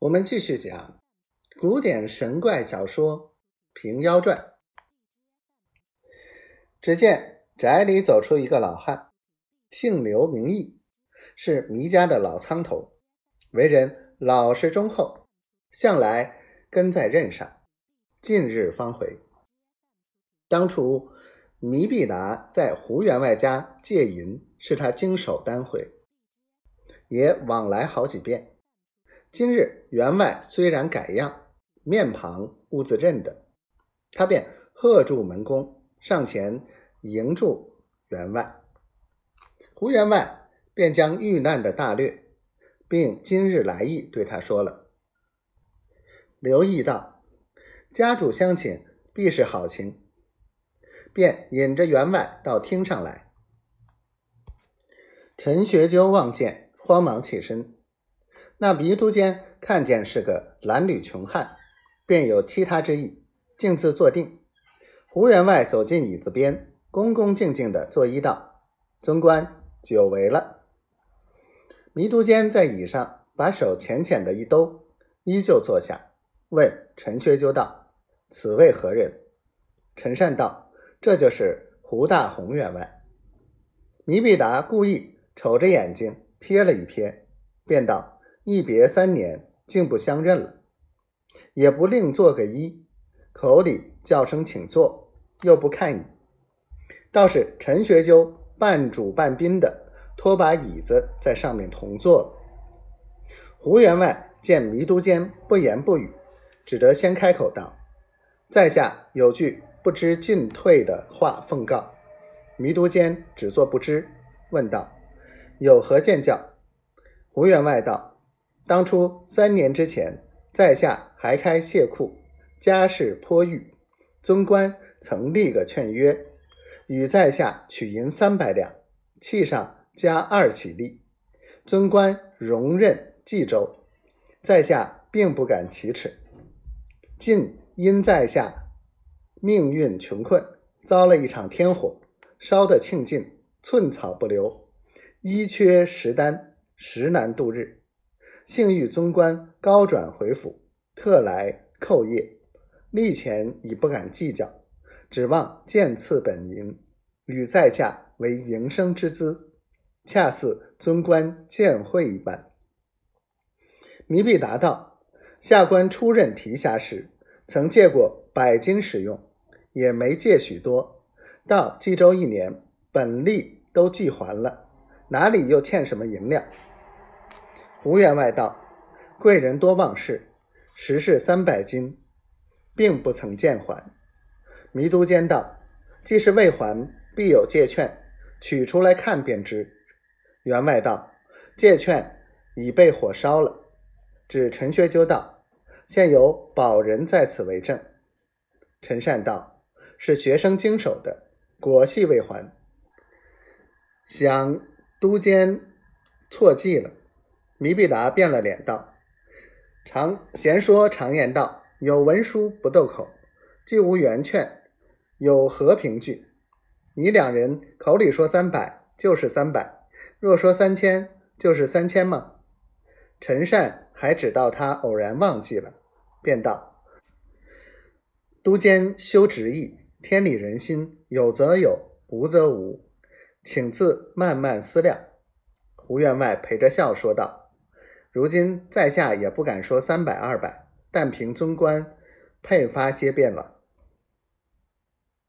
我们继续讲古典神怪小说《平妖传》。只见宅里走出一个老汉，姓刘名义，是糜家的老仓头，为人老实忠厚，向来跟在任上。近日方回。当初弥必达在胡员外家借银，是他经手单回，也往来好几遍。今日员外虽然改样，面庞兀自认得，他便喝住门公，上前迎住员外。胡员外便将遇难的大略，并今日来意对他说了。刘毅道：“家主相请，必是好情。”便引着员外到厅上来。陈学究望见，慌忙起身。那弥都监看见是个褴褛穷汉，便有欺他之意，径自坐定。胡员外走进椅子边，恭恭敬敬的作揖道：“尊官久违了。”弥都监在椅上把手浅浅的一兜，依旧坐下，问陈学究道：“此位何人？”陈善道：“这就是胡大红员外。”弥必达故意瞅着眼睛瞥了一瞥，便道。一别三年，竟不相认了，也不另做个揖，口里叫声请坐，又不看你，倒是陈学究半主半宾的拖把椅子在上面同坐了。胡员外见弥都监不言不语，只得先开口道：“在下有句不知进退的话奉告。”弥都监只做不知，问道：“有何见教？”胡员外道。当初三年之前，在下还开谢库，家世颇裕，尊官曾立个劝约，与在下取银三百两，契上加二起立，尊官容任冀州，在下并不敢启齿。近因在下命运穷困，遭了一场天火，烧得庆尽，寸草不留，衣缺食单，实难度日。幸遇宗官高转回府，特来叩谒。利钱已不敢计较，指望见赐本银，与在下为营生之资，恰似尊官见会一般。弥必达道：下官出任提辖时，曾借过百金使用，也没借许多。到冀州一年，本利都寄还了，哪里又欠什么银两？胡员外道：“贵人多忘事，实是三百金，并不曾见还。”弥都监道：“既是未还，必有借券，取出来看便知。”员外道：“借券已被火烧了。”指陈学究道：“现有保人在此为证。”陈善道：“是学生经手的，果系未还。”想都监错记了。弥必达变了脸道：“常闲说常言道，有文书不斗口，既无圆劝，有何凭据？你两人口里说三百就是三百，若说三千就是三千吗？”陈善还只道他偶然忘记了，便道：“都监修直意，天理人心，有则有，无则无，请自慢慢思量。”胡员外陪着笑说道。如今在下也不敢说三百二百，但凭尊官配发些便了。